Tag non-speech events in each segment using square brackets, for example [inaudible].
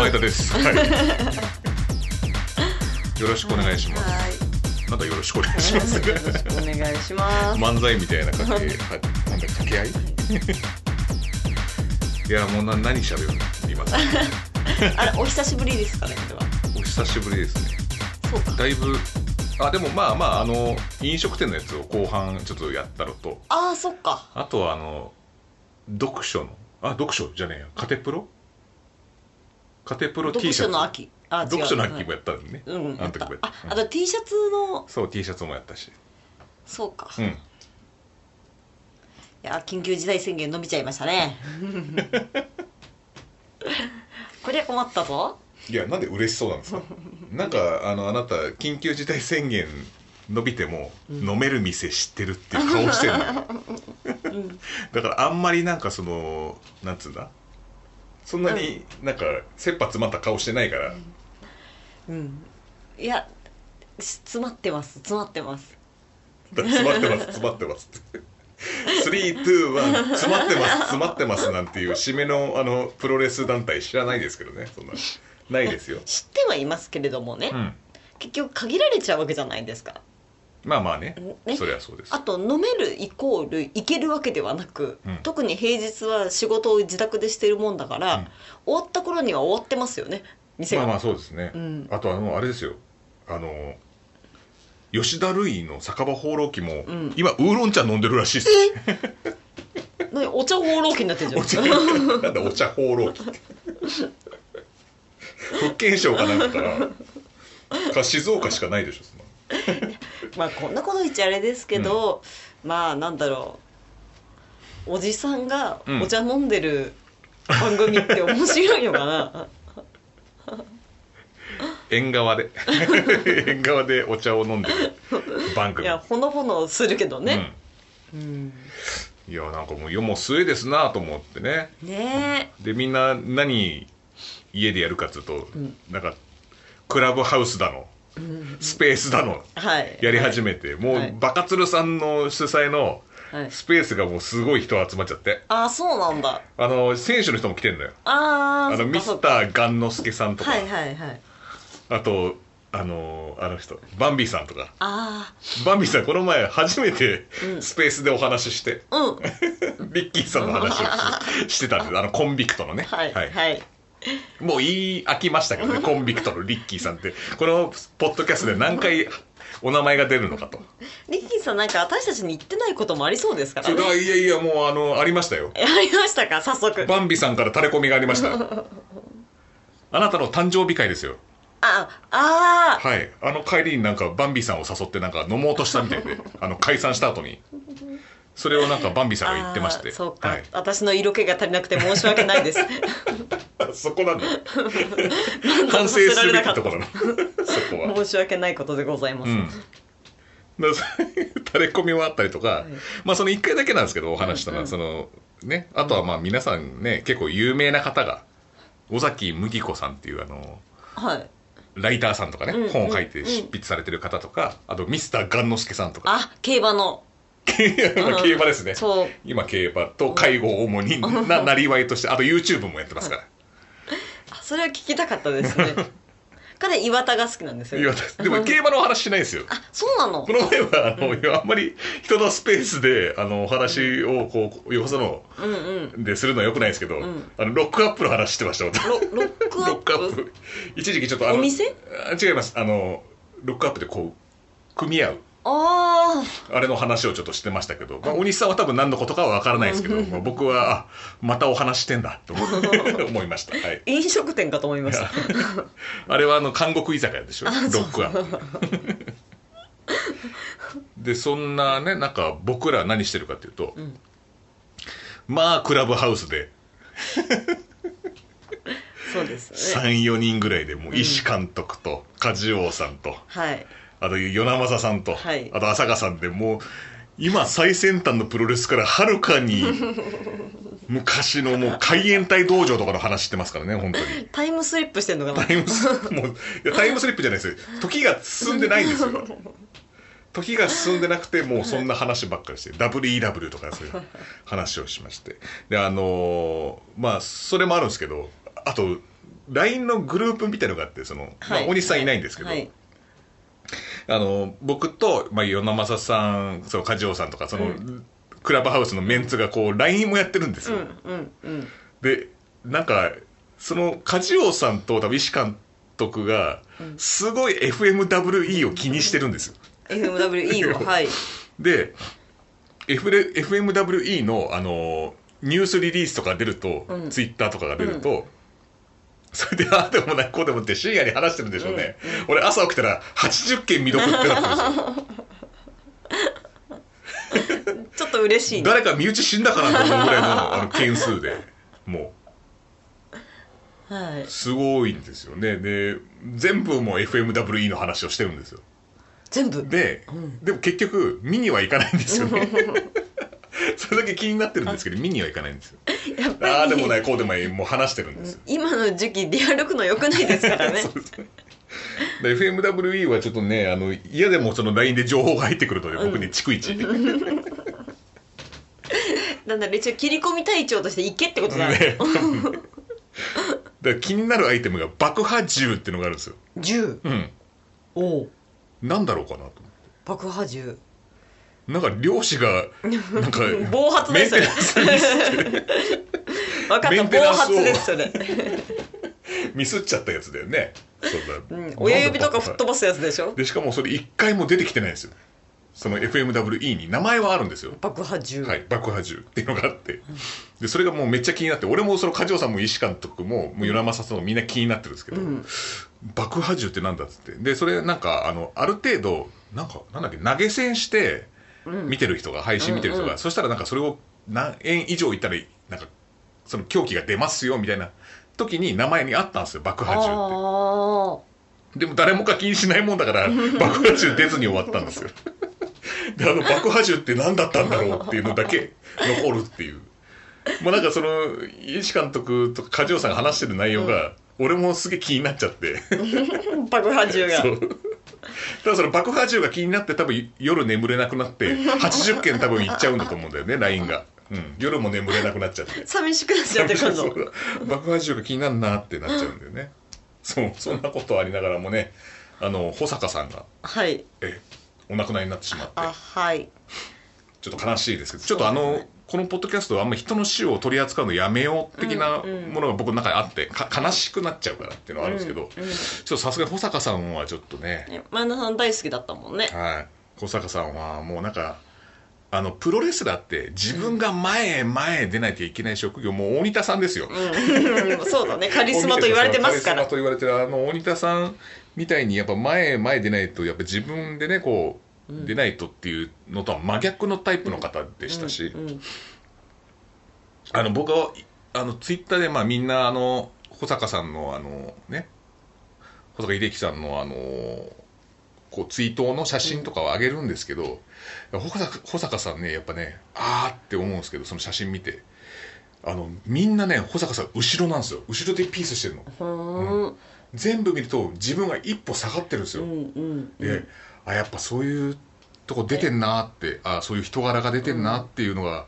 前田です。[laughs] はい。よろしくお願いします。はいなんだよろしくお願いします。よろしくお願いします漫才みたいな感じで、は [laughs] なんだ掛け合い？[laughs] いやもうな何喋るの今。あれお久しぶりですかねお久しぶりですね。だいぶ。あでもまあまああの飲食店のやつを後半ちょっとやったのとああそっかあとはあの読書のあ読書じゃねえやカテプロ？カテプロ T シャツ。読書の秋あ読書の秋もやったのね、うん。あの時もやった。ああと T シャツのそう T シャツもやったし。そうか、いうん。や緊急事態宣言伸びちゃいましたね。[laughs] こりゃ困ったぞ。いやなんで嬉しそうなんですか？なんかあのあなた緊急事態宣言伸びても、飲める店知ってるっていう顔してるのよ。[laughs] だからあんまりなんかそのなんつうんだ？そんなになんか切羽詰まった顔してないから、うん。いや詰まってます。詰まってます。詰まってます。詰まってますって。321詰まってます。詰まってます。なんていう締めのあのプロレス団体知らないですけどね。そんな。ないですよ、知ってはいますけれどもね、うん、結局限られちゃうわけじゃないですかまあまあね。ねそりゃそうです。あと飲めるイコール行けるわけではなく、うん。特に平日は仕事を自宅でしてるもんだから、うん。終わった頃には終わってますよね。店が、まあまあそうですね、うん。あとあのあれですよ。あの吉田類の酒場放浪記も、ん。今ウーロン茶飲んでるらしいです。何？お茶放浪記になってるじゃん。お茶なんだお茶放浪記って。福建省かなんかからか静岡しかないでしょそんな [laughs] まあこんなこと言っちゃあれですけど、まあなんだろう。おじさんがうん。お茶飲んでる番組って面白いのかな、[laughs] 縁側で。[laughs] 縁側でお茶を飲んでる番い組やほのぼのするけどね、うん。うん、いやなんかもう世も末ですなと思ってね。ねでみんな何家でやるかっつうと、ん。なんかクラブハウスだの、スペースだの。えはい。やり始めて、もう、はい。バカツルさんの主催のはい、はいスペースがもうすごい人集まっちゃって。ああそうなんだ。あの選手の人も来てんのよ。あああのミスターガンノスケさんとか、はいはいはい。あとあのあの人バンビーさんとか。あバンビーさんこの前初めてうん。スペースでお話しして、あうん。[laughs] リッキーさんの話をししてたんです。[laughs] あのコンビクトのね。はい。はい、もう言い飽きましたけどね [laughs] コンビクトのリッキーさんって。このポッドキャストで何回お名前が出るのかと。リッキーさんなんか私たちに言ってないこともありそうですからね。それはいやいやもうあのありましたよ。えありましたか？早速。バンビさんからタレコミがありました。[laughs] あなたの誕生日会ですよ。ああはい。あの帰りになんかバンビさんを誘ってなんか飲もうとしたみたいであの解散した後にそれをなんかバンビさんが言ってまして。そうか、はい、私の色気が足りなくて申し訳ないです。[laughs] そこなんだ。[laughs] 反省すべきところ。そこは。申し訳ないことでございます、うん。だからタレコミもあったりとか、まあその1回だけなんですけどお話したのは、そのねあとはまあ皆さんね結構有名な方が尾崎麦子さんっていうあのはい。ライターさんとかね、うん本を書いて執筆されてる方とか、あとミスターガンノスケさんとか。あ競馬の。まあ [laughs] 競馬ですね。そう。今競馬と介護を主にななりわいとしてあと YouTube もやってますから。あそれは聞きたかったですね。[laughs] 彼岩田が好きなんですよ。いやでも競馬のお話しないですよ。あそうなの？この前はあの、いやあんまり人のスペースであのお話をこうよそのうんうん。でするのはよくないですけど、ん。あのロックアップの話してました私ロロックアロックアッッププ。一時期ちょっとあのお店？あ違います。あのロックアップでこう組み合うああれの話をちょっとしてましたけど、まあ、大西さんは多分何のことかは分からないですけど、まあ、僕はあまたお話してんだと思 [laughs] 思いました、はい、あ飲食店かと思いました [laughs] あれはあの韓国居酒屋でしょロックアップでそんなねなんか僕ら何してるかっていうと、ん。まあクラブハウスで。そうですね。34人ぐらいでもう石監督と梶王さんと。はいあと与那政さんと、はい。あと浅香さんでもう今最先端のプロレスからはるかに [laughs] 昔のもう海援隊道場とかの話してますからね本当に。タイムスリップしてんのかな？タイムスリップもういやタイムスリップじゃないですよ。時が進んでないんですよ。時が進んでなくてもうそんな話ばっかりして WEW とかそういう話をしまして。であのーまあそれもあるんですけどあと LINE のグループみたいのがあってその、まあ、大西さんいないんですけど、はいあの僕と、まあ、与那正さんその梶尾さんとかその、うクラブハウスのメンツがこう LINE もやってるんですよ、うんうんうん。でなんかその梶尾さんと多分石監督がすごい FMWE を気にしてるんですよ。FMWE を [laughs] はい。で F FMWE のあのニュースリリースとか出ると、うん。ツイッターとかが出ると、それでああでもないこうでもって深夜に話してるんでしょうね、俺朝起きたら80件未読ってなってるんですよ。[laughs] ちょっと嬉しいね。誰か身内死んだかなと思うぐらいの [laughs] あの件数でもはい。うすごいんですよね。で全部もう FMWE の話をしてるんですよ。全部？で、でも結局見には行かないんですよね [laughs] [laughs] それだけ気になってるんですけど見には行かないんですよ。ああでもないこうでもないもう話してるんですよ。今の時期出歩くの良くないですからね。そうですね。で FMWE はちょっとねあの嫌でもその LINE で情報が入ってくるので僕に逐一、[laughs] なんだろう一応切り込み隊長として行けってことだ、ね。だから気になるアイテムが爆破銃っていうのがあるんですよ。銃。うん。おおなんだろうかなと爆破銃なんか漁師がなんか暴発ですよね。分かった暴発ですそれ、ミスっちゃったやつだよね。そうだ、うん、親指とか吹っ飛ばすやつでしょ？でしかもそれ一回も出てきてないんですよ。その FMWE に。名前はあるんですよ。爆破銃、はい、爆破銃。っていうのがあって。でそれがもうめっちゃ気になって俺もその梶尾さんも石監督も与那正さんもみんな気になってるんですけど、うん。爆破銃ってなんだっつって。でそれなんかあのある程度なんかなんだっけ投げ銭してうん見てる人が、配信見てる人が、そしたらなんかそれを何円以上いったらなんかその凶器が出ますよみたいな時に名前にあったんですよ爆破銃って。あでも誰も課金しないもんだから [laughs] 爆破銃出ずに終わったんですよ。であの爆破銃って何だったんだろうっていうのだけ残るっていう。もうなんかその石監督とか梶尾さんが話してる内容が、俺もすげえ気になっちゃって。ー [laughs] 爆破銃が。そうただその爆破銃が気になって多分夜眠れなくなって80件多分いっちゃうんだと思うんだよね LINE が、うん、夜も眠れなくなっちゃって。寂しくなっちゃって今度爆破銃が気になるなってなっちゃうんだよね。そうそんなことありながらもねあの保坂さんがはい。えお亡くなりになってしまって。あはい。ちょっと悲しいですけどちょっとあのこのポッドキャストはあんまり人の死を取り扱うのやめよう的なうんうん。ものが僕の中にあってか悲しくなっちゃうからっていうのはあるんですけど、うんうん。ちょっとさすがに保坂さんはちょっとね。ね前田さん大好きだったもんね。はい。保坂さんはもうなんかあのプロレスラーって自分が前へ前へ出ないといけない職業、もう大仁田さんですよ、うん。そうだね。カリスマと言われてますから。カリスマと言われてるあの大仁田さんみたいにやっぱ前へ前へ出ないとやっぱ自分でねこう、出ないとっていうのとは真逆のタイプの方でしたし、うんうん。あの僕はあのツイッターでまあみんなあの保坂さんのあのね。保坂秀樹さんのあのこう追悼の写真とかを上げるんですけど、保坂保坂さんねやっぱねあーって思うんですけどその写真見て。あのみんなね保坂さん後ろなんですよ。後ろでピースしてるの。ふー。ん。全部見ると自分が一歩下がってるんですよ、うんうん。で、あやっぱそういうとこ出てんなってあそういう人柄が出てんなっていうのが、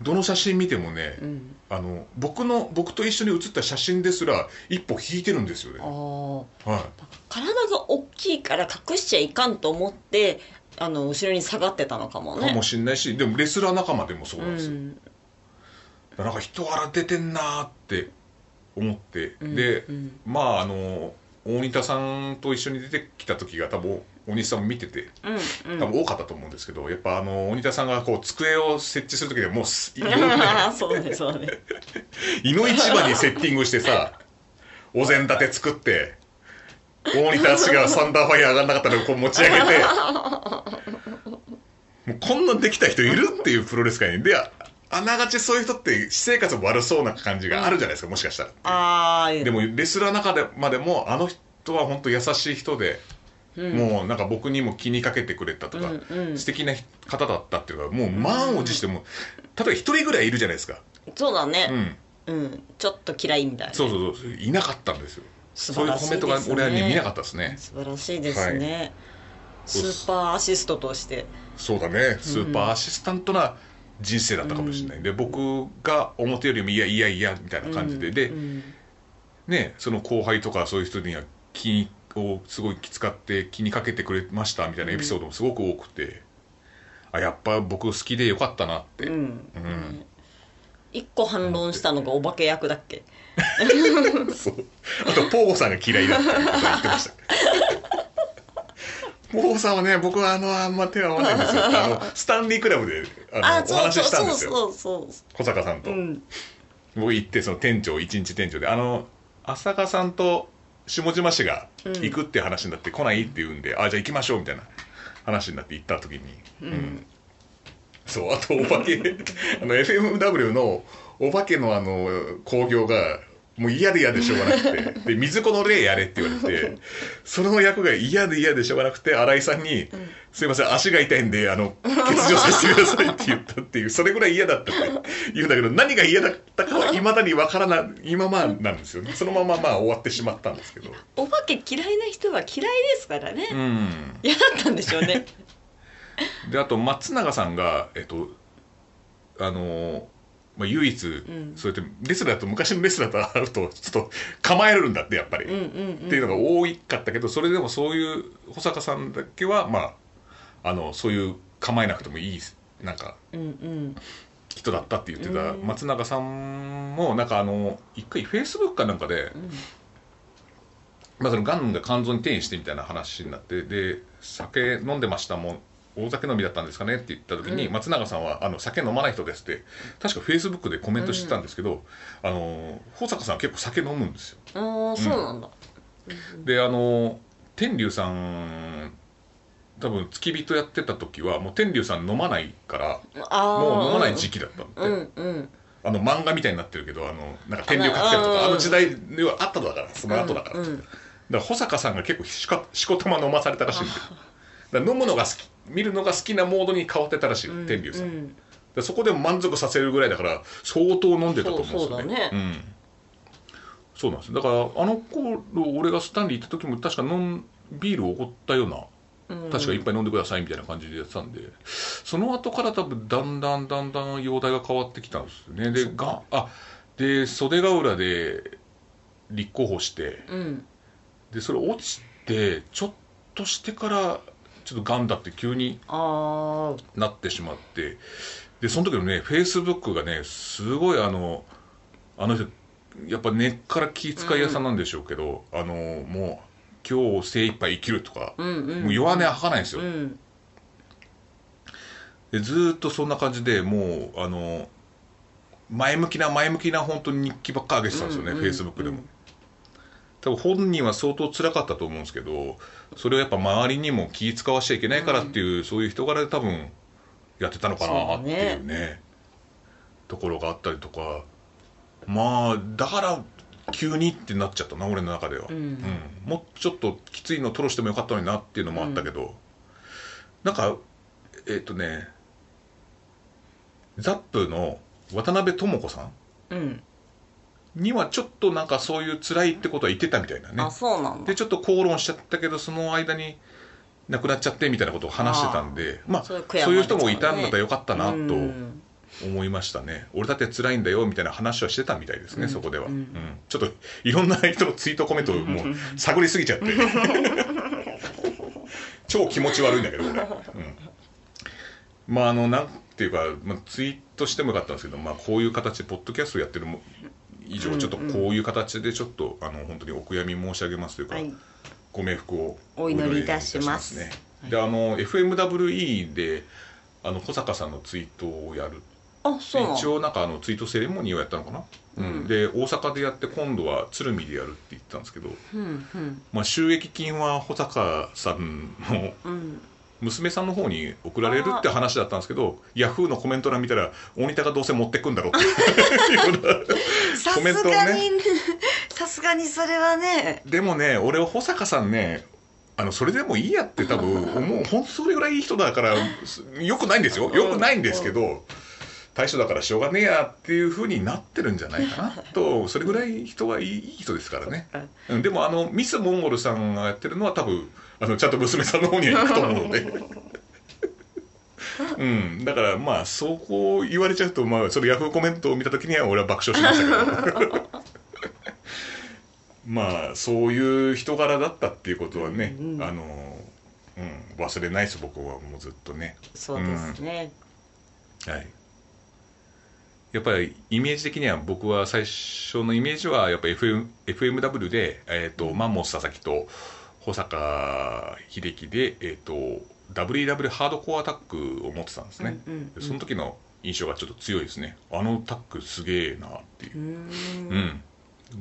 どの写真見てもね、うん。あの僕の僕と一緒に写った写真ですら一歩引いてるんですよね。は体が大きいから隠しちゃいかんと思ってあの後ろに下がってたのかもい、ね。かもしんないしでもレスラー仲間でもそううなんですよ、ん。なんか人柄出てんなーって思って、うんで、うん。まああの大仁田さんと一緒に出てきた時が多分大西さんも見ててうんうん。多分多かったと思うんですけど、やっぱあの大仁田さんがこう机を設置する時でもうす [laughs] いそうねそうね。い [laughs] の一番にセッティングしてさお膳立て作って大仁田氏がサンダーファイヤー上がんなかったらこう持ち上げて [laughs] もうこんなんできた人いるっていうプロレス界に。でああながちそういう人って私生活悪そうな感じがあるじゃないですかもしかしたらああでもレスラーの中でまでもあの人は本当優しい人で、うん。もうなんか僕にも気にかけてくれたとか、うんうん。素敵な方だったっていうのはもう満を持しても例えば一人ぐらいいるじゃないですか。そうだね。うん。うん、ちょっと嫌いみたいな。そうそうそういなかったんですよ。素そういうコメントがですね俺はね見なかったですね。素晴らしいですね、そうスーパーアシストとして。そうだね。スーパーアシスタントな人生だったかもしれない、で僕が表よりもいやいやいやみたいな感じで、で、うんねその後輩とかそういう人には気をすごい気遣って気にかけてくれましたみたいなエピソードもすごく多くて、あやっぱ僕好きでよかったなって、うん。うん。一個反論したのがお化け役だっけ？[laughs] そう。あとポーゴさんが嫌いだっていうことを言ってました。ポーゴさんはね僕はあのあんま手が合わないんですよ。[laughs] あのスタンリークラブであのお話ししたんですよ。そうそうそ小坂さんと、ううん。僕行ってその店長一日店長で。あの浅香さんと下島氏が行くって話になって来ないって言うんで、あじゃあ行きましょうみたいな話になって行った時に、うん。そうあとお化け [laughs] あの FMW のお化けのあの興行がもう嫌で嫌でしょうがなくて。で水子の霊やれって言われてその役が嫌で嫌でしょうがなくて新井さんに「すいません足が痛いんであの欠場させてください」って言ったっていうそれぐらい嫌だったって言うんだけど何が嫌だったかはいまだにわからない今まなんですよね。そのまままあ終わってしまったんですけど。お化け嫌いな人は嫌いですからね、うん。嫌だったんでしょうね。[laughs] であと松永さんがえっとあのまあ、唯一、ん。そうやってレスラーと昔のレスラーと会うとちょっと構えるんだってやっぱり、っていうのが多かったけどそれでもそういう保坂さんだけはまああのそういう構えなくてもいいなんか人だったって言ってたうん松永さんもなんかあの一回フェイスブックかなんかで、まあ、そのがんが肝臓に転移してみたいな話になってで酒飲んでましたもん大酒飲みだったんですかねって言った時に、うん。松永さんはあの酒飲まない人ですって確かフェイスブックでコメントしてたんですけど、あの保坂さんは結構酒飲むんですよ。ああそうなんだ、であの天竜さん多分付き人やってた時はもう天竜さん飲まないからもう飲まない時期だったんで、うんうん。あの漫画みたいになってるけどあのなんか天竜カクテルとかああの時代ではあったのだからその後だから、うんうん。だから保坂さんが結構しかしこたま飲まされたらしいんで飲むのが好き見るのが好きなモードに変わってたらしい、天竜さん、うでそこでも満足させるぐらいだから相当飲んでたと思うんですよね。そうん。そうなんですだからあの頃俺がスタンリー行った時も確か飲んビールをおごったようなうん。確か一杯飲んでくださいみたいな感じでやってたんでその後から多分だんだんだんだん容体が変わってきたんですよね。でがあで袖ヶ浦で立候補してうん。でそれ落ちてちょっとしてからちょっとがんだって急になってしまって。でその時のねフェイスブックがねすごいあのあの人やっぱ根っから気遣い屋さんなんでしょうけど、あのもう今日精一杯生きるとか、うんうん。もう弱音吐かないんですよ、うん。でずーっとそんな感じでもうあの前向きな前向きな本当に日記ばっか上げてたんですよね、うんうんフェイスブックでも。多分本人は相当辛かったと思うんですけどそれをやっぱ周りにも気使わしちゃいけないからっていう、そういう人柄で多分やってたのかなっていうねところがあったりとか。まあだから急にってなっちゃったな俺の中では、うん。もうちょっときついの吐露してもよかったのになっていうのもあったけど、なんかえっ、とねザップの渡辺智子さんうんにはちょっとなんかそういう辛いってことは言ってたみたいなね。あそうなんだ。でちょっと口論しちゃったけどその間に亡くなっちゃってみたいなことを話してたんでまあそそうういう人もいたんだったらよかったなと。うん。思いましたね俺だって辛いんだよみたいな話はしてたみたいですね、うん。そこでは、うん。うん。ちょっといろんな人のツイートコメントを [laughs] もう探りすぎちゃって。[laughs] 超気持ち悪いんだけど俺、うん、まああのなんていうか、まあ、ツイートしてもよかったんですけど、まあ、こういう形でポッドキャストやってるも以上ちょっとこういう形でちょっとあの本当にお悔やみ申し上げますというか、はい。ご冥福をお祈りいたします。お祈りいであの FMWE であの保坂さんのツイートをやる。あそう一応なんかあのツイートセレモニーをやったのかな、うん。で大阪でやって今度は鶴見でやるって言ってたんですけど、うんうん。まあ、収益金は保坂さんのうん娘さんの方に送られるって話だったんですけどヤフーのコメント欄見たら大仁田がどうせ持ってくんだろう [laughs] っていうコメンすトをね。がに [laughs] さすがにそれはね。でもね俺は保坂さんねあのそれでもいいやって多分思う。[laughs] 本当それぐらいいい人だからすよくないんですよ。よくないんですけど大将だからしょうがねえやっていうふうになってるんじゃないかなと [laughs] それぐらい人はいい人ですからね、うん、でもあのミス・モンゴルさんがやってるのは多分あのちゃんと娘さんの方には行くと思うので。[laughs] うん、だからまあそこ言われちゃうとまあそのヤフーコメントを見た時には俺は爆笑しましたけど。[laughs] まあそういう人柄だったっていうことはね、うんうん。あの、うん、忘れないです僕はもうずっとね。そうですね、はいやっぱりイメージ的には僕は最初のイメージはやっぱ FM FMW で、えーとマンモス佐々木と保坂秀樹で、えー、と WW ハードコアタッグを持ってたんですね、うんうんうんその時の印象がちょっと強いですね。あのタッグすげえなっていう。うん。ん、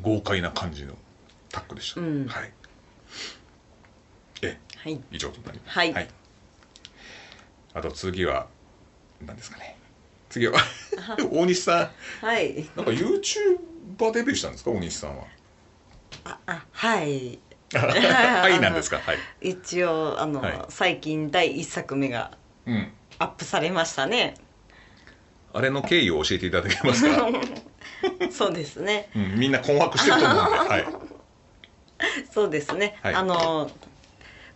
豪快な感じのタッグでした、うん。はい。えはい。以上となります。はい。あと次は何ですかね次は。大西さはい。んなんか YouTuber デビューしたんですか大西さんは。ああはい。[laughs] はいなんですか？はい。一応あの、はい。最近第一作目がうん。アップされましたね。あれの経緯を教えていただけますか、[laughs] そうですね。うん、みんな困惑してると思うんで、はい、そうですね、はい。あの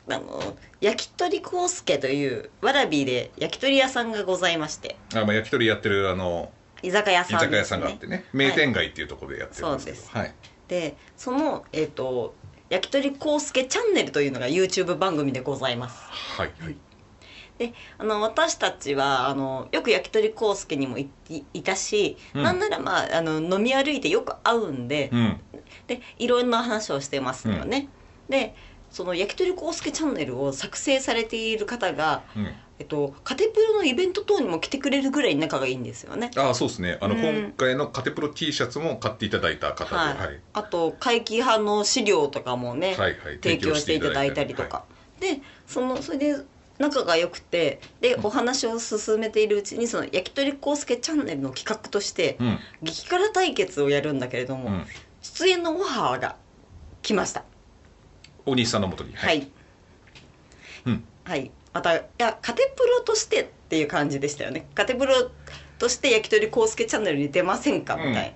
あの焼き鳥康介というわらびで焼き鳥屋さんがございまして。あ、まあ、焼き鳥やってるあの居酒屋居酒屋さんですね。さんがあってね。名店街っていうところでやってるんですけど、そうです。はい。でそのえっ、と焼き鳥康介チャンネルというのが YouTube 番組でございます。はいはい。であの私たちはあのよく焼き鳥康介にもいいいたし、うん。なんならまああの飲み歩いてよく会うんで、うん。でいろんな話をしてますよね、でその焼き鳥康介チャンネルを作成されている方が、うん。えっと、カテプロのイベント等にも来てくれるぐらい仲がいいんですよね。ああそうですね。あの、うん。今回のカテプロ T シャツも買っていただいた方で、はい、はい。あと会期派の資料とかもね、はいはい。提供していただいたりとか、でそのそれで仲が良くてでお話を進めているうちにその焼き鳥康介チャンネルの企画としてはい、激辛対決をやるんだけれども、うんうん、出演のオファーが来ました大西さんのもとに。はい、うん。はい。またいやカテプロとしてっていう感じでしたよね。カテプロとして焼き鳥康介チャンネルに出ませんかみたい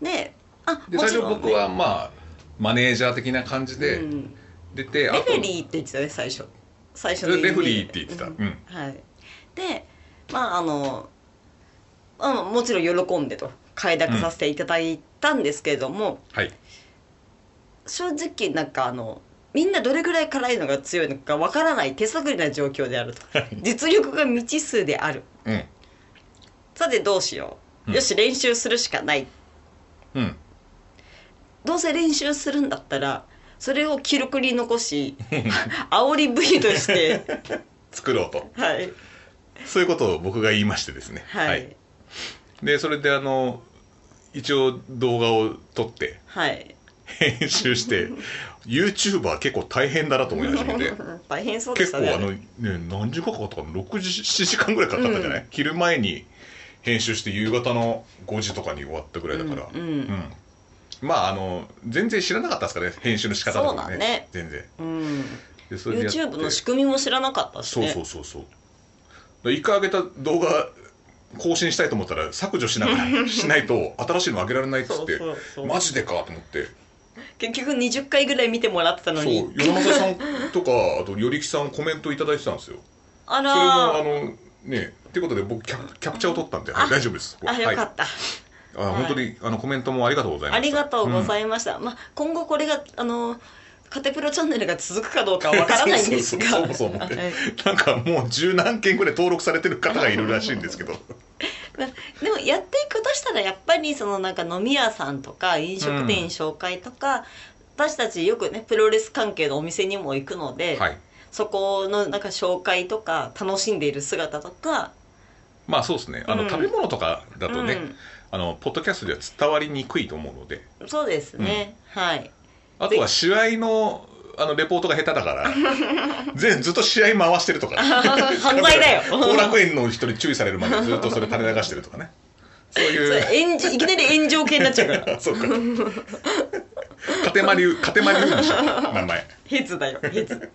な、であで最初もちろん、ね、僕はまあマネージャー的な感じでうん。出て、レあとフェリーって言ってたね最初。最初のレフリーって言ってた。うん。うんはい。でまああのあのもちろん喜んでと快諾させていただいたんですけれども、はい正直なんかあのみんなどれぐらい辛いのが強いのかわからない手探りな状況であると。実力が未知数である。うん。さてどうしよう、うん。よし練習するしかない。うん。どうせ練習するんだったらそれを記録に残し [laughs] 煽り V として。[laughs] 作ろうと。はい。そういうことを僕が言いましてですね。はい。でそれであの一応動画を撮ってはい編集して YouTuber 結構大変だなと思い始めて。[laughs] 大変そうでしたね。結構あの、ね、何時間かかったかな？6時7時間ぐらいかかったんじゃない、昼前に編集して夕方の5時とかに終わったぐらいだから、うんうん。まああの全然知らなかったですかね。編集の仕方とかね。ね。全然。うん。でそれで YouTube の仕組みも知らなかったしそうねそうそうそう。で一回上げた動画更新したいと思ったら削除しながら [laughs] しないと新しいの上げられないっつって。マジでかと思って結局20回ぐらい見てもらってたのそうに与那正さんとかあと与力さんコメントいただいてたんですよ。あそれもあらのねっていうことで僕キャキャプチャーを取ったんで、はいあ大丈夫です。あよかはい、った、あ本当にあのコメントもありがとうございました。ありがとうございいました、まあ今後これがあのカテプロチャンネルが続くかどうかはわからないんですが。そうそうそう。そうはい。なんかもう十何件ぐらい登録されてる方がいるらしいんですけど。まあでもやっていくとしたらやっぱりそのなんか飲み屋さんとか飲食店うん紹介とか、私たちよくねプロレス関係のお店にも行くので、はい。そこのなんか紹介とか楽しんでいる姿とか。まあそうですね。あの、うん。食べ物とかだとね、うん。あのポッドキャストでは伝わりにくいと思うので。そうですね、はい。あとは試合のあのレポートが下手だから [laughs] 全ずっと試合回してるとか。[laughs] 犯罪だよ。[laughs] 後楽園の人に注意されるまでずっとそれ垂れ流してるとかね。そうそいう。れ炎上いきなり炎上系になっちゃうから。そうか。カテマ流カテマ流にしよう名前。ヘズだよヘズ。はい。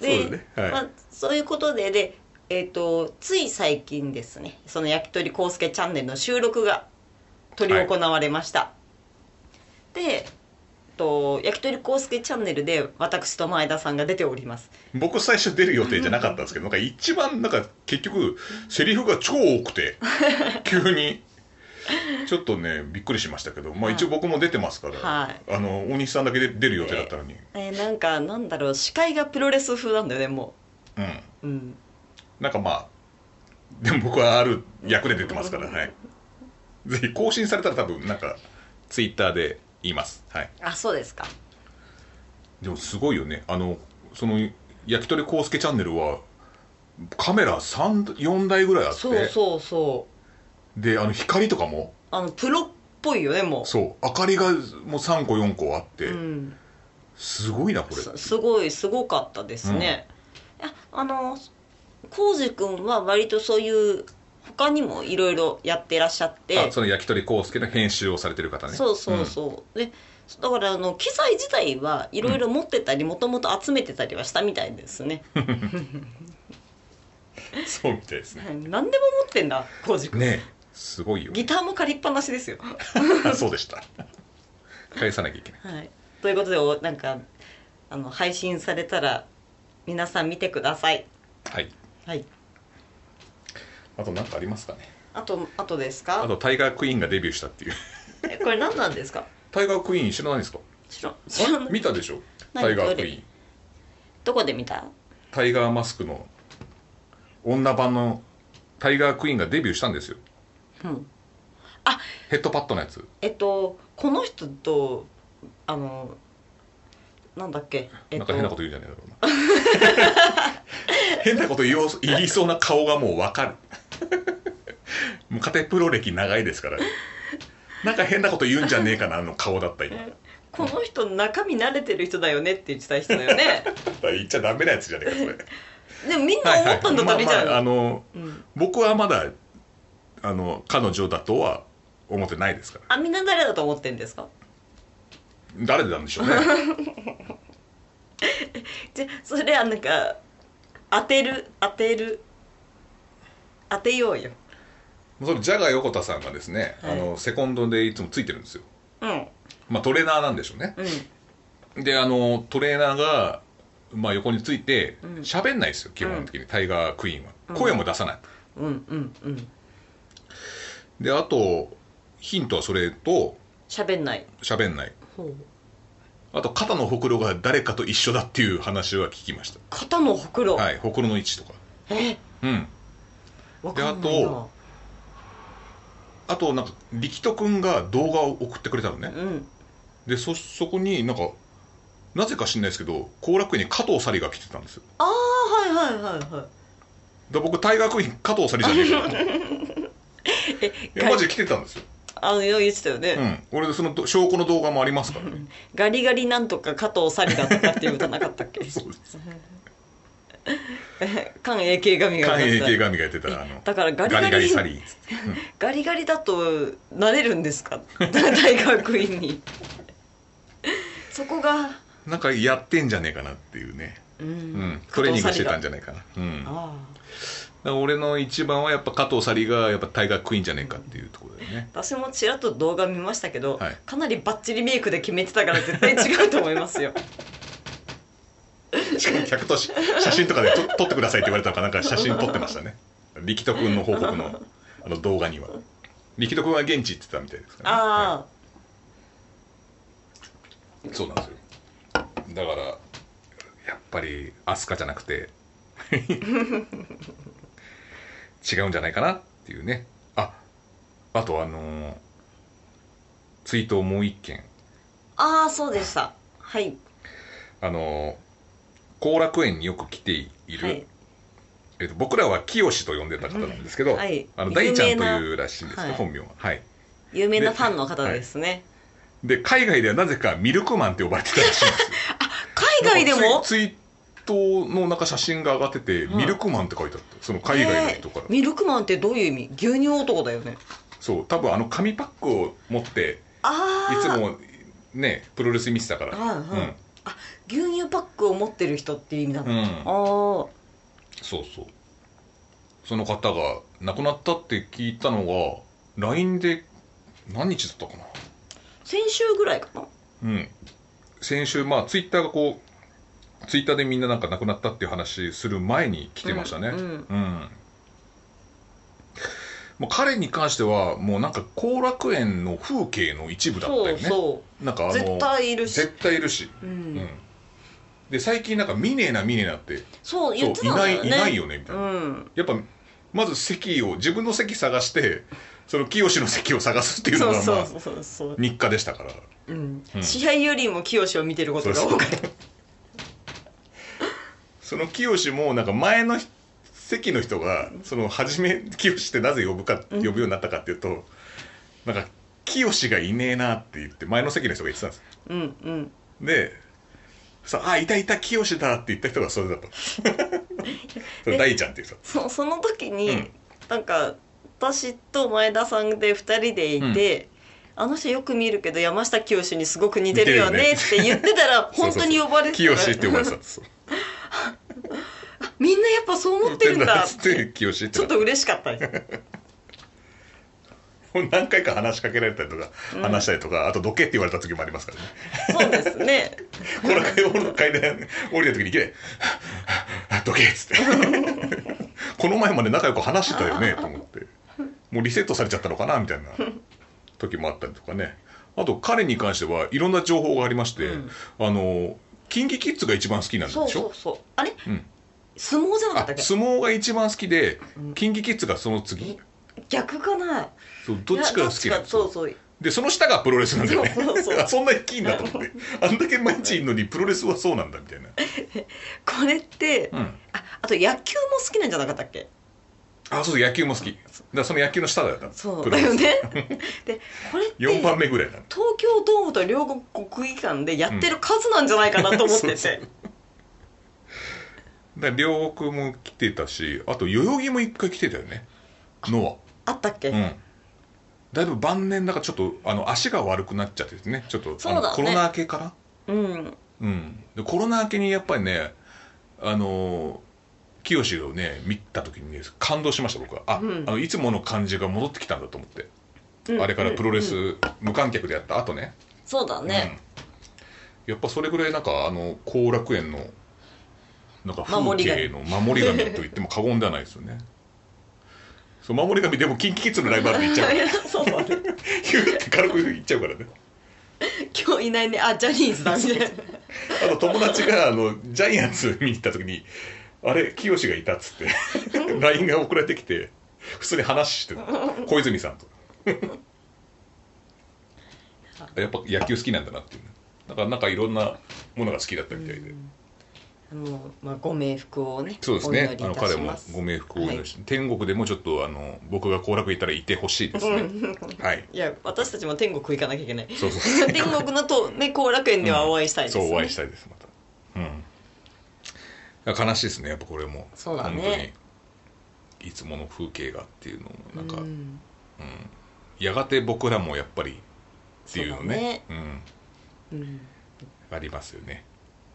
そうだね。はい。まあ、そういうことででえっ、とつい最近ですねその焼き鳥康介チャンネルの収録が執り行われました、で、えっと焼き鳥康介チャンネルで私と前田さんが出ております。僕最初出る予定じゃなかったんですけどなん。か一番なんか結局セリフが超多くて [laughs] 急に。ちょっとねびっくりしましたけど、まあ、一応僕も出てますから、はい。あの大西さんだけで出る予定だったのに、えーなんかなんだろう司会がプロレス風なんだよねもう。ん。ううん。なんかまあでも僕はある役で出てますからはい。ぜひ更新されたら多分なんかツイッターで言います。はい。あそうですか。でもすごいよね。あのその焼き鳥康介チャンネルはカメラ4台ぐらいあって。そうそうそう。であの光とかも。あのプロっぽいよねもう。そう。明かりがもう3個4個あって、うん。すごいなこれ。すすごいすごかったですね、いやあの浩司君は割とそういう他にもいろいろやってらっしゃって。あその焼き鳥康介の編集をされてる方ね。そうそうそう、でだからあの機材自体はいろいろ持ってたりもともと集めてたりはしたみたいですね、う [laughs] んそうみたいですね。何でも持ってんだ浩司君、ねえ。すごいよギターも借りっぱなしですよ。[laughs] そうでした。返さなきゃいけない。はい。ということでおなんかあの配信されたら皆さん見てください。はい。はいあと何かありますかね？あとあとですか？あとタイガークイーンがデビューしたっていう。えこれ何なんですか？タイガークイーン知らないですか？知らん。知らないあ見たでしょ？[laughs] 何？タイガークイーン。どこで見た？タイガーマスクの女版のタイガークイーンがデビューしたんですよ。うん。ヘッドパッドのやつ。えっとこの人とあのなんだっけ？えっとなんか変なこと言うんじゃねえだろうな。[laughs] 変なこと言おう言いそうな顔がもう分かる [laughs] もう家庭プロ歴長いですからなんか変なこと言うんじゃねえかなあの顔だった今。この人中身慣れてる人だよねって言ってた人だよね。[laughs] 言っちゃダメなやつじゃねえかそれ。でもみんな思ったんだったらいいじゃん、まあまああのうん、僕はまだあの彼女だとは思ってないですから。あみんな誰だと思ってんですか？誰なんでしょうね。[laughs] じゃそれはなんか当てる当てる当てようよ。それジャガー横田さんがですね、はい。あのセコンドでいつもついてるんですよ。うん。まあトレーナーなんでしょうね。うん。であのトレーナーが、まあ、横についてうん。喋んないですよ基本的に、タイガークイーンは。うん。声も出さない、うんうんうん。であとヒントはそれと喋んない。喋んない。ほう。あと肩のほくろが誰かと一緒だっていう話は聞きまし肩のほくろ、たはいほくろの位置とか。え？うんであとあとなんか力人くんが動画を送ってくれたのね。うん。でそそこになんかなぜか知んないですけど後楽園に加藤紗里が来てたんです。よああはいはいはいはい。で僕タイガークイーン加藤紗里じゃねえかな [laughs] えいやマジで来てたんですよ。あの言ってたよね、うん。俺そのど証拠の動画もありますからね。ガリガリなんとか加藤紗里だとかっていう歌なかったっけ？[laughs] そうです [laughs] 関英系神が系神がやってたあのだからガリガリガリサリー [laughs] ガリガリだとなれるんですか？タイガークイーンに。そこが。なんかやってんじゃねえかなっていうね。うん、うん。トレーニングしてたんじゃゃないかな。うん。だ俺の一番はやっぱ加藤紗里がやっぱタイガークイーンじゃねえかっていうところだよね。私もちらっと動画見ましたけど、はい。かなりバッチリメイクで決めてたから絶対違うと思いますよ [laughs] しかも客とし写真とかで撮撮ってくださいって言われたのかなんか写真撮ってましたね。力人君の報告のあの動画には。力人君は現地行ってたみたいですから、ね、ああ、はい。そうなんですよ。だからやっぱり飛鳥じゃなくて違うんじゃないかなっていうね。ああとあのーツイートをもう一件。ああそうでした。はい。あのー後楽園によく来ている、はい。えっと、僕らは清と呼んでた方なんですけど、うん。はい。あの大ちゃんというらしいんですけど、はい。本名は。はい。有名なファンの方ですね、で海外ではなぜかミルクマンって呼ばれてたらしいんですよ。[laughs] 海外でも？ツイートのなんか写真が上がってて、うん。ミルクマンって書いてあった。その海外の人から、えーミルクマンってどういう意味？牛乳男だよね。そう多分あの紙パックを持ってああいつもねプロレス見てたから。はいはい牛乳パックを持ってる人っていう意味なの、うん、うん、ああそうそう。その方が亡くなったって聞いたのが LINE で何日だったかな。先週ぐらいかな。うん。先週まあツイッターがこうツイッターでみんななんか亡くなったっていう話する前に来てましたね。うん。うんもう彼に関してはもうなんか後楽園の風景の一部だったよね。そうそなんかあのう絶対いるし。絶対いるし、ううん。んで最近なんか見ねえな見ねえなって。そう言ってそういないたんだよね。いないよねみたいな、うん。やっぱまず席を自分の席探してその清の席を探すっていうのがまあ日課でしたから。うん。うん。試合よりも清を見てることが多かった。その清もなんか前の席の人がその初め清ってなぜ呼ぶか呼ぶようになったかっていうと、なんか清がいねえなって言って前の席の人が言ってたんです。うんうん。でさあいたいた清だって言った人がそれだった [laughs] それ大ちゃんっていう人。そその時に、うん。なんか私と前田さんで2人でいて、あの人よく見るけど山下清にすごく似てるよねって言ってたら [laughs] 本当に呼ばれてた清って呼ばれてたんです [laughs] よみんなやっぱそう思ってるんだ。ってちょっと嬉しかったです。[laughs] 何回か話しかけられたりとか、話したりとかあとどけって言われた時もありますからね。そうですね。この階段降りた時にいきなり「[laughs] どけ!」っつって。[laughs] この前まで仲良く話してたよねと思って。もうリセットされちゃったのかなみたいな時もあったりとかね。あと彼に関してはいろんな情報がありまして、うん。あのキンキキッズが一番好きなんでしょ？そうそうそう。あれ、うん相撲じゃなかったあっけ？相撲が一番好きで、うん。キンキキッズがその次。逆かな？そうどっちかが好きなんですよそうそう。でその下がプロレスなんだよね。そうそうそう。あ [laughs] そんなにキーんだと思ってあんだけ毎日いるのにプロレスはそうなんだみたいな。[laughs] これって、うん。ああと野球も好きなんじゃなかったっけ？あそうそう野球も好き。だその野球の下だったそう。だよね。[laughs] でこれって4番目ぐらいなの。東京ドームと両国国技館でやってる数なんじゃないかなと思ってて、そうだから両国も来てたしあと代々木も一回来てたよね。ノあったっけ、アうん。だいぶ晩年だからちょっとあの足が悪くなっちゃってですね。ちょっとそうだのコロナ明けから？うん。うん。でコロナ明けにやっぱりねあの清をね見た時にね感動しました僕は。あ,、うん。あのいつもの感じが戻ってきたんだと思って、うん。あれからプロレス、うん無観客でやった後ね。そうだね、うん、やっぱそれぐらいなんかあの後楽園のなんか風景の守り神と言っても過言ではないですよね。そう守り神でも KinKiKids のライブあるで言っちゃうから。[laughs] そうだね [laughs] ヒューって軽く言っちゃうからね。今日いないね。あジャニーズだみたいなあと友達があのジャイアンツ見に行った時に「あれ清がいた」っつって LINE が送られてきて普通に話してた。小泉さんと。[laughs] やっぱ野球好きなんだなっていうね。だからなんかいろんなものが好きだったみたいで、あの、まあ、ご冥福をねそうですね。あの彼もご冥福をお祈りして、天国でもちょっとあの僕が行楽行ったらいてほしいですね。はい。いや私たちも天国行かなきゃいけない。そうそう天国のとね後楽園ではお会いしたいです、ね。そうお会いしたいですまた。うん。悲しいですねやっぱこれも。そうだね。本当にいつもの風景がっていうのもなんか、うん。やがて僕らもやっぱりっていうのね。そううん。うん、ありますよね。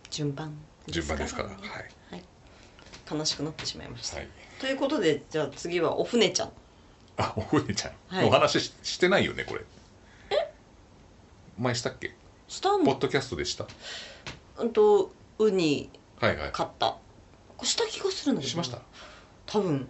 順番順番ですから。ねはいはい、悲しくなってしまいました、はい。ということでじゃあ次はお船ちゃん。あお船ちゃん、はい。お話ししてないよねこれ。前したっけ？スタンポッドキャストでした？うんとウニはいはい。買った。これした気がするんだけどしました？多分。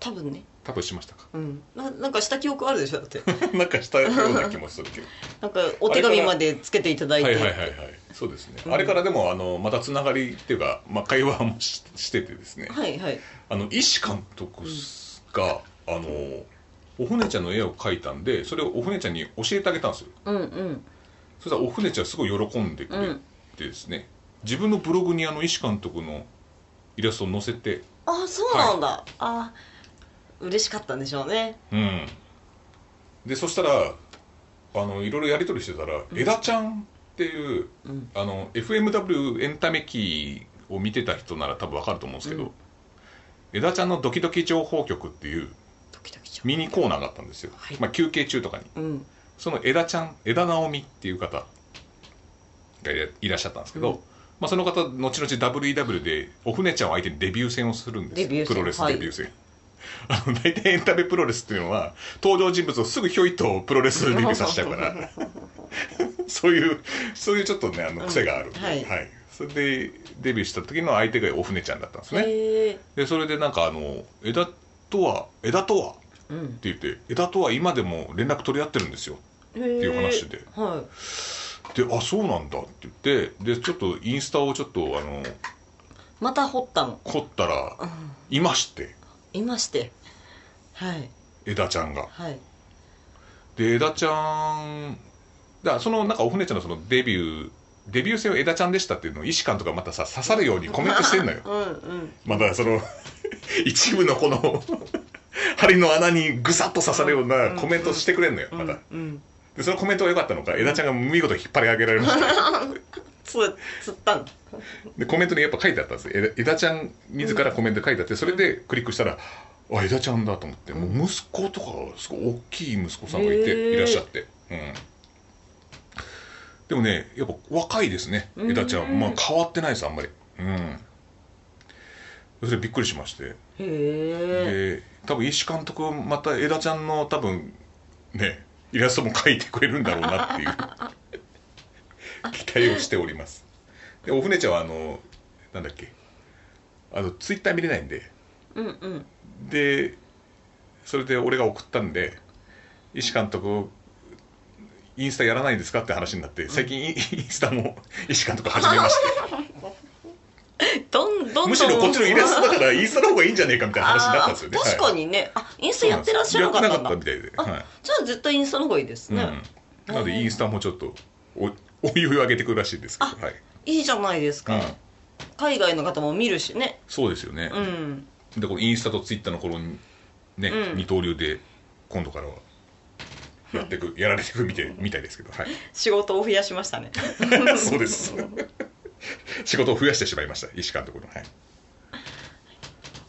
多分ね多分しましたか？うん。ななんかした記憶あるでしょ？だって。[laughs] なんかしたような気もするけど。[laughs] なんかお手紙までつけていただいて。はいはいはいはい。そうですね、うん。あれからでもあのまたつながりっていうか、まあ、会話もししててですね。はいはい。あの石監督が、あのお船ちゃんの絵を描いたんでそれをお船ちゃんに教えてあげたんですよ。うんうん。そしたらお船ちゃんすごい喜んでくれてですね、自分のブログにあの石監督のイラストを載せて。あそうなんだ、あ嬉しかったんでしょうね。うん。でそしたらあのいろいろやり取りしてたら、枝ちゃんっていううん。あの FMW エンタメ機を見てた人なら多分わかると思うんですけど、うん。枝ちゃんのドキドキ情報局っていうドキドキちゃミニコーナーがあったんですよ、はい。まあ、休憩中とかに。んうん。その枝ちゃん枝直美っていう方がいいらっしゃったんですけど、うん。まあ、その方後々 WEW でお船ちゃんを相手にデビュー戦をするんですプロレスデビュー戦、あの大体エンタメプロレスっていうのは登場人物をすぐひょいとプロレスデビューさせちゃうから。[laughs] そういうそういうちょっとねあの癖がある、うん。はい。それでデビューした時の相手がお船ちゃんだったんですね。でそれでなんかあの「枝とは枝とは?」うん。って言って「枝とは今でも連絡取り合ってるんですよ」っていう話で。はで「あそうなんだ」って言ってでちょっとインスタをちょっとあのいまた掘ったの。凝ったらうん。いましていまして。はい。枝ちゃんが。はい。で枝ちゃんだからそのなんかお船ちゃんのそのデビューデビュー戦は枝ちゃんでしたっていうのを医師官とかまたさ刺さるようにコメントしてんのよ。[laughs] うんうん。まだその [laughs] 一部のこの [laughs] 針の穴にぐさっと刺さるようなコメントしてくれんのよまたうんでそのコメントが良かったのか枝ちゃんが見事引っ張り上げられましたつ釣ったのでコメントにやっぱ書いてあったんです。よ枝枝ちゃん自らコメント書いてあってそれでクリックしたらあ枝ちゃんだと思ってもう息子とかすごい大きい息子さんがいていらっしゃって、うん、でもねやっぱ若いですねうん。枝ちゃん。まあ変わってないですあんまり。うん。それでびっくりしまして。へえで多分石監督また枝ちゃんの多分ねイラストも描いてくれるんだろうなっていう [laughs] 期待をしております。でお船ちゃんはあのなんだっけ。あのツイッター見れないんで。うんうん。でそれで俺が送ったんで石監督インスタやらないんですかって話になって最近インスタも石監督始めまして。[laughs] どんどんむしろこっちのイラストだからインスタの方がいいんじゃねえかみたいな話になったんですよね。あー確かにね、あインスタやってらっしゃらなかったんだやってなかったみたいで、あはい。じゃあ絶対インスタの方がいいですね、うん、なのでインスタもちょっとおお湯を上げてくるらしいですけど、あはい。いいじゃないですか、うん、海外の方も見るしね。そうですよね、うん。でこのインスタとツイッターの頃にね、うん。二刀流で今度からはやっていくやられていくみたいみたいですけどはい。仕事を増やしましたね。[laughs] そうです。[laughs] 仕事を増やしてしまいました石監督の。はい。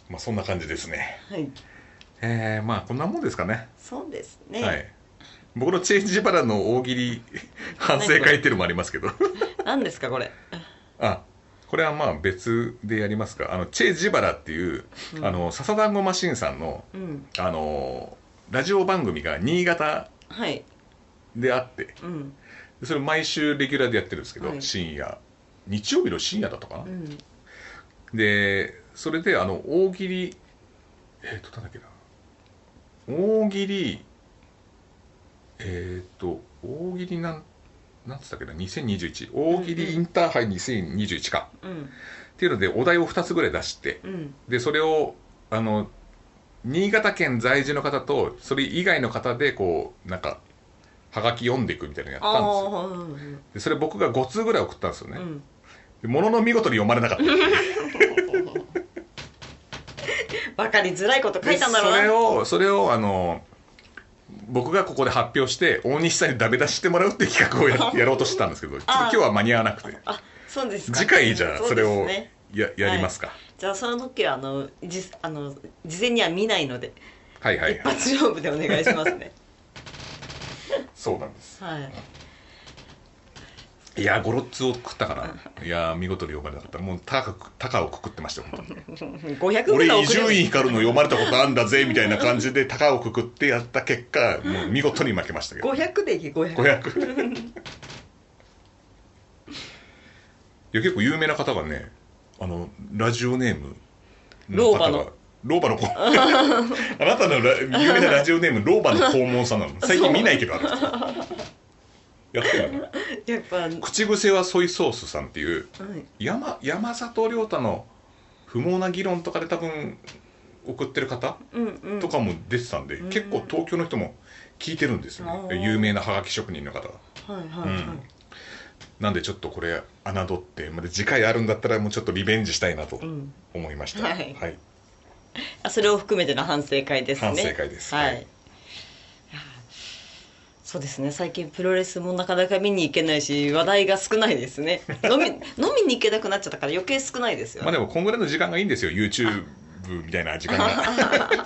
まあそんな感じですね。はい。えー、まあこんなもんですかね。そうですね、はい僕のチェンジバラの大喜利 [laughs] 反省会っていうのもありますけど。[laughs] 何ですかこれ？あこれはまあ別でやりますか。あのチェ・ジバラっていう、うん。あの笹団子マシンさんのうん。あのラジオ番組が新潟はい。であってうん。でそれ毎週レギュラーでやってるんですけど、はい。深夜。日曜日の深夜だったかな、うん。でそれであの大喜利えっ、となんだっけな？大喜利えっ、と大喜利なんなんつったっけな2021大喜利インターハイ2021か、うん。っていうのでお題を2つぐらい出してうん。でそれをあの新潟県在住の方とそれ以外の方でこうなんかはがき読んでいくみたいなのやあったんですよ。あうんでそれ僕が5通ぐらい送ったんですよね、うん。でものの見事に読まれなかった。[laughs] 分かりづらいこと書いでたんだろうな。それをそれをあの僕がここで発表して大西さんにダメ出ししてもらうっていう企画をややろうとしてたんですけどちょっと今日は間に合わなくて。あそうですか。次回じゃあそれをややりますか、じゃあその時はあのじあの事前には見ないので、はい、はい。一発勝負でお願いしますね。[laughs] そうなんです。はいいやゴロッツを食ったから。いや見事に読まれなかった。もう高く高をくくってましたよ本当に。500ぐ俺伊集院光の読まれたことあんだぜみたいな感じで高をくくってやった結果もう見事に負けましたけど。500でいい500 500いや結構有名な方がねあのラジオネーム老婆の。老婆の子。あなたのラ有名なラジオネーム老婆の黄門さんなの。最近見ないけどある人やってるのやっぱ、はい、口癖はソイソースさんっていう山山里亮太の不毛な議論とかで多分送ってる方うんうん。とかも出てたんで、うん。結構東京の人も聞いてるんですよね有名なハガキ職人の方。がはいはいはい、うん。なんでちょっとこれ侮ってまだ次回あるんだったらもうちょっとリベンジしたいなとうん。思いました、はい。はい、あそれを含めての反省会ですね。反省会です。はい、そうですね。最近プロレスもなかなか見に行けないし話題が少ないですね。[laughs] 飲み飲みに行けなくなっちゃったから余計少ないですよ、まあでもこんぐらいの時間がいいんですよ。YouTube みたいな時間が。[laughs]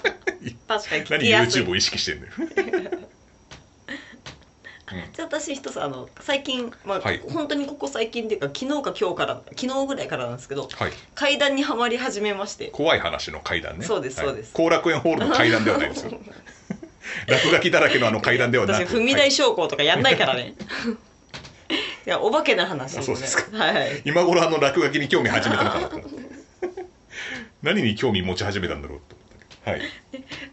確かに聞 [laughs] 何 YouTube を意識してんだよ。じゃあ私一つあの最近、まあはい。本当にここ最近っていうか昨日か今日から昨日ぐらいからなんですけどはい。階段にはまり始めまして。怖い話の階段ね。そうですはい。そうです。後楽園ホールの階段ではないですよ落書きだらけのあの階段ではなく。私踏み台昇降とかやんないからね、い、やお化けの話あそうですか。はい。今頃あの落書きに興味始めたのかなと思って何に興味持ち始めたんだろうと思ったけど。はい。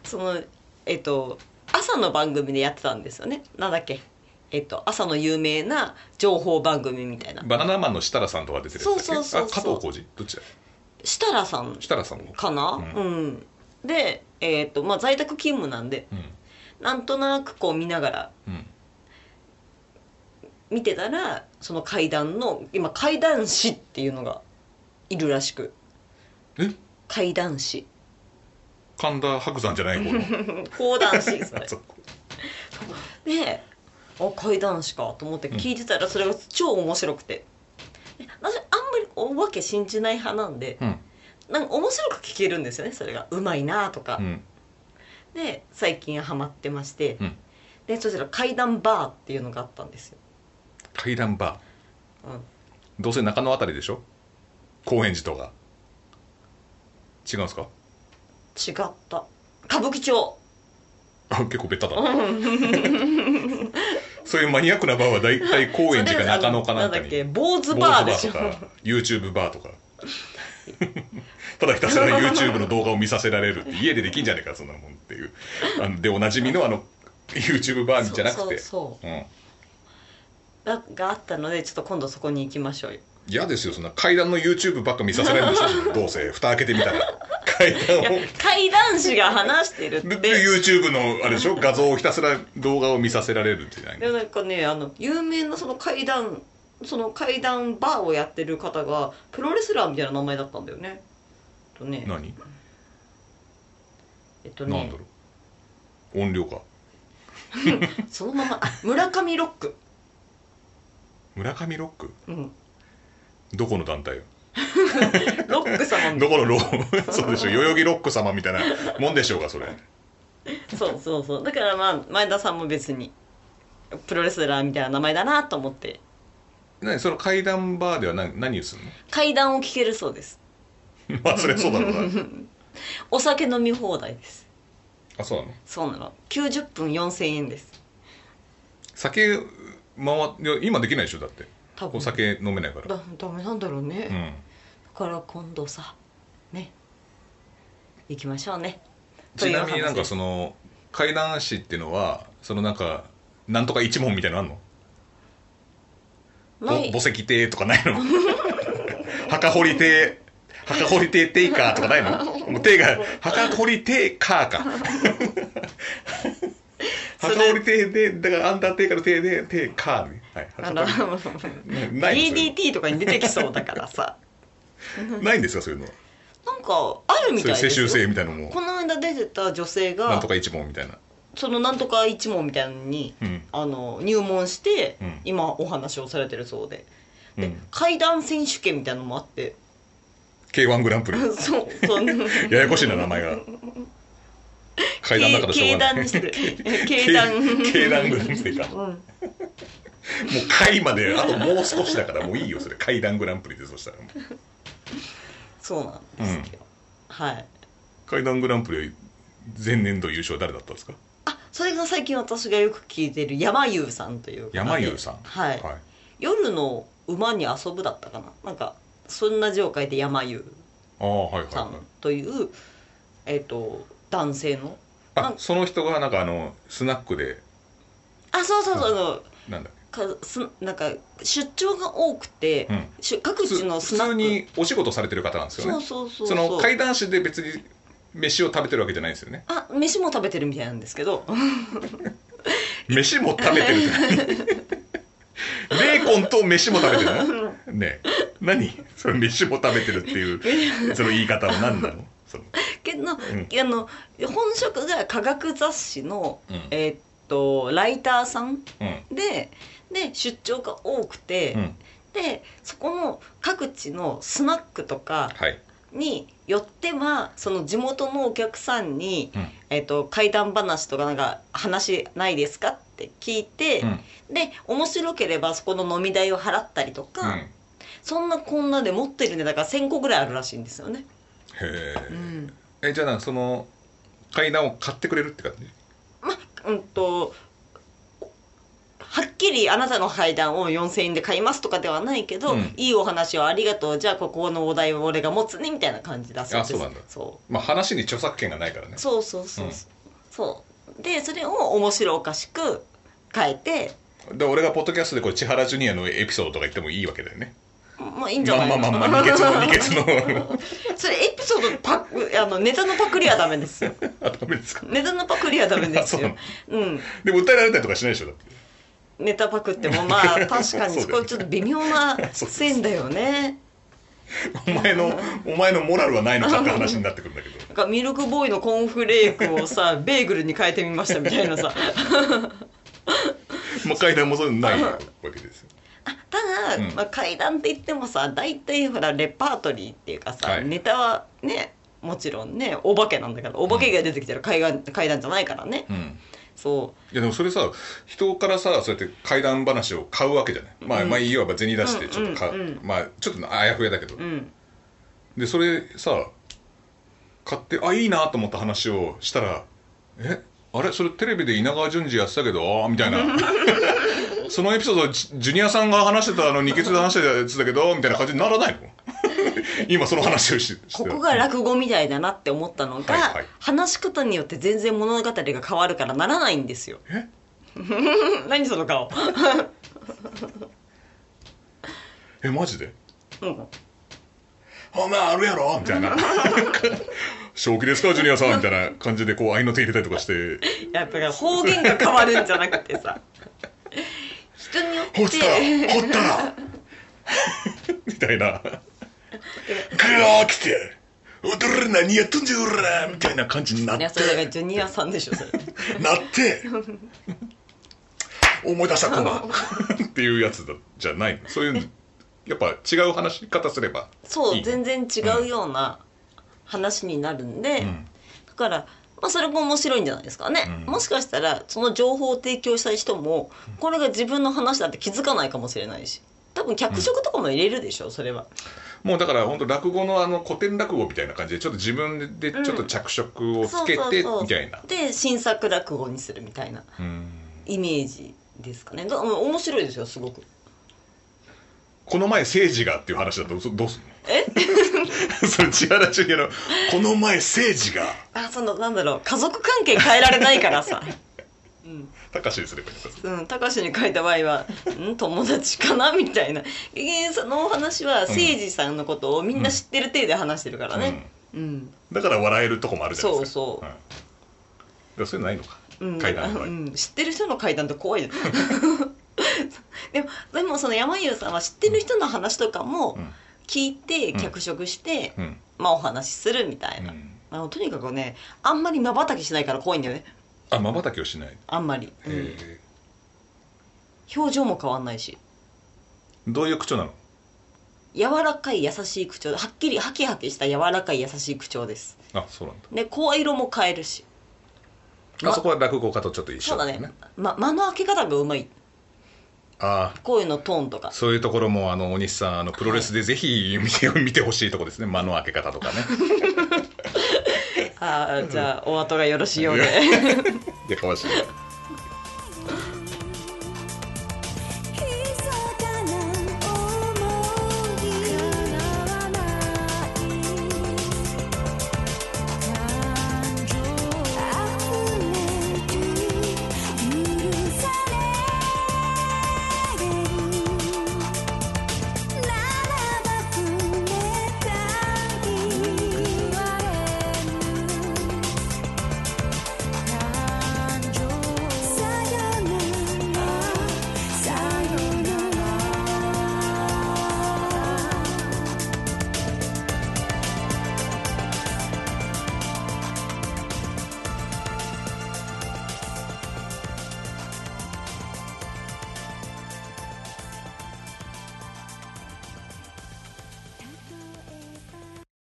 そのえっと朝の番組でやってたんですよね。なんだっけ。えっと朝の有名な情報番組みたいな。バナナマンの設楽さんとか出てるやつだっけ？そうそうそうそう。あ加藤浩次？どっちだ？設楽さん設楽さんもかな？ううん、でえっとまあ在宅勤務なんで。うんなんとなくこう見ながらうん。見てたらその階段の今階段師っていうのがいるらしく。え？階段師。神田伯山じゃない方の？[laughs] 講談師 [laughs] ですねであ階段師かと思って聞いてたらそれが超面白くて。で私あんまりお化け信じない派なんでうん。なんか面白く聞けるんですよねそれが。うまいなとか。う、んで最近ハマってまして、うん。でそしたら階段バーっていうのがあったんですよ、階段バうん、ーどうせ中野あたりでしょ？高円寺とか。違うんですか？違った。歌舞伎町。あ結構ベタだ。な [laughs] そういうマニアックなバーは大体高円寺か中野かなんかに。それあのなんだっけ坊主坊主バーでしょ。とか。YouTube バーとかただひたすら YouTube の動画を見させられるって家でできんじゃねえかそんなもんっていう。あのでおなじみのあの YouTube バーじゃなくて。そうそうう。ん。ががあったのでちょっと今度そこに行きましょうよ。嫌ですよそんな階段の YouTube ばっか見させられるんでしょどうせ。蓋開けてみたら。階い段を。や階段師が話してるっでて YouTube のあれでしょ？画像をひたすら動画を見させられるんじゃないでもなんかねあの有名なその階段その階段バーをやってる方がプロレスラーみたいな名前だったんだよね。えっとね。何？えっとね。なんだろう。音量か。[laughs] そのまま。あ村上ロック。村上ロック？うん。どこの団体よ？[laughs] ロック様どこのロ [laughs] そうでしょ。代々木ロック様みたいなもんでしょうかそれ。そうそうそう。だからまあ前田さんも別にプロレスラーみたいな名前だなと思って何その階段バーでは何何をする階段を聞けるそうです。の [laughs] まあそれそうだろうな。[laughs] お酒飲み放題です。あそうなの？そうなの。90分4000円です。酒回いや今できないでしょだって。多分。お酒飲めないから。だダメなんだろうね、だうん。から今度さね。行きましょうね。ちうなみになんかその階段師っていうのはそのなんかなんとか一問みたいなのあんの？墓石亭とかないの？[laughs] 墓掘り亭。墓掘り亭テイカーとかないの？[laughs] もう亭が墓掘り亭カーか。[laughs] 墓掘り亭でだからアンダーテイカーの亭で亭カーね。はい。あの DDT とかに出てきそうだからさ。ないんですかそういうの。なんかあるみそういう世襲たいですよ制みたいなのも。この間出てた女性がなんとか一問みたいなそのなんとか一門みたいなのに、うん。あの入門して、うん。今お話をされてるそうで。で、うん。階段選手権みたいなのもあって。K1 グランプリ。そ [laughs] うそう。[laughs] ややこしいな名前が。階段だからしょうがない。階段にしてくれ。階段階段グランプリか。うん。もう階まであともう少しだからもういいよそれ。階段グランプリでそしたらそうなんですけど、はい。階段グランプリ前年度優勝誰だったんですか？あそれが最近私がよく聞いてる山優さんという山優さん？はい、はい、夜の馬に遊ぶだったかな？なんかそんな字を書いて山優ああはいはいさんはい。という、えっ、と男性の？あその人がなんかあのスナックで。あそうそうそう、あのなんだかすなんか出張が多くて、うん。し各普地のスナック。通にお仕事されてる方なんですよそうねそうそう。その階段師で別に飯を食べてるわけじゃないんですよね。あ飯も食べてるみたいなんですけど。[laughs] 飯も食べてる [laughs] ベーコンと飯も食べてるの？ね。え何？それ飯も食べてるっていう [laughs] その言い方は何なの？その。けど、ん。あの本職が科学雑誌の、うん。えーっとライターさんうん。でで出張が多くて、うん。でそこの各地のスナックとかはい。によってはその地元のお客さんに、うん。えっと怪談話とかなんか話ないですかって聞いて、うん。で面白ければそこの飲み代を払ったりとうか、ん。へそんなこんなで持ってるネタが1,000個ぐらいあるらしいんですよね。え、うん。えじゃあその階段を買ってくれるって感じ？まうんとはっきりあなたの階段を4,000円で買いますとかではないけど、うん。いいお話をありがとう。じゃあここのお題を俺が持つねみたいな感じだそうです。あそうなんだ。そまあ話に著作権がないからね。うそうそうそう、うん。そう。でそれを面白おかしく変えて。で俺がポッドキャストでこれ千原ジュニアのエピソードとか言ってもいいわけだよね。まあいいんじゃまあないまあまあまあ二血の二血のそれエピソードパクあのネタのパクリはダメですよあダメですかネタのパクリはダメですそうなのうんでも訴えられたりとかしないでしょだってネタパクってもまあ [laughs] 確かにそこちょっと微妙な線だよね。お前の [laughs] お前のモラルはないのかって話になってくるんだけど。なんかミルクボーイのコーンフレークをさ [laughs] ベーグルに変えてみましたみたいなさ。まあ階段もそういうのないわけですよ。ただ、うん。まあ、階段って言ってもさ大体ほらレパートリーっていうかさ、はい。ネタはねもちろんねお化けなんだからお化けが出てきたら階段階段じゃないからね。うんそいやでもそれさ人からさそうやって怪談話を買うわけじゃない、まあうん。まあいわば銭出してちょっと買う、うん。うんうんまあちょっとあやふやだけど、ううん。でそれさ買ってあいいなと思った話をしたらえあれ？それテレビで稲川淳二やってたけどみたいな。[laughs] そのエピソードジジュニアさんが話してたあの二血で話してたやつだけどみたいな感じにならないの？[laughs] 今その話をしここが落語みたいだなって思ったのが、はいはい。話し方によって全然物語が変わるからならないんですよ。え？[laughs] 何その顔。[laughs] えマジで？うん。お前あるやろ？みたいな。正気ですかジュニアさん？みたいな感じでこう合いの手入れたりとかして。やっぱり方言が変わるんじゃなくてさ。人によって。ほったらほったら。みたいな。グー来て踊る何やっとんじゃおらみたいな感じになっいやそれだからジュニアさんでしょそれ。なって思い出したこんなっていうやつだじゃないの。そういうやっぱ違う話し方すればそう全然違うような話になるんで、うん。だから、まあ、それも面白いんじゃないですかね、うん。もしかしたらその情報を提供した人もこれが自分の話だって気づかないかもしれないし多分脚色とかも入れるでしょそれは。もうだから本当落語のあの古典落語みたいな感じでちょっと自分でちょっと着色をつけてみたいな。で新作落語にするみたいなうん。イメージですかね。だうん面白いですよすごく。この前政治がっていう話だとそどうすんの？え？[laughs] それ千原ジュニアのこの前政治が。あそのなんだろう。家族関係変えられないからさ。[laughs] うん高しにすればいいうん、高志に書いた場合は「[laughs] ん友達かな?」みたいな。そのお話は誠司さんのことをみんな知ってる体で話してるからね。うん、だから笑えるとこもあるじゃないですか。そうそう。はい、だからそういうのないのか、うん。階段のうん、知ってる人の階段って怖い [laughs] でもでもその山優さんは知ってる人の話とかもうん。聞いてうん脚色して、うん。まあお話しするみたいな、うん。あのとにかくねあんまりまばたきしないから怖いんだよねあまばたきをしない、あんまり、うん。え表情も変わんないし。ーどういう口調なの？柔らかい優しい口調。はっきりハキハキした柔らかい優しい口調です。あそうなんだ。で声色も変えるし。あそこは落語家とちょっと一緒そうだね。ま、間の開け方がうまい。ああ声のトーンとか。そういうところもあの大西さんあのプロレスでぜひ見て,、見てほしいところですね。間の開け方とかね [laughs] ああじゃあお後がよろしいようで。[laughs] やかましい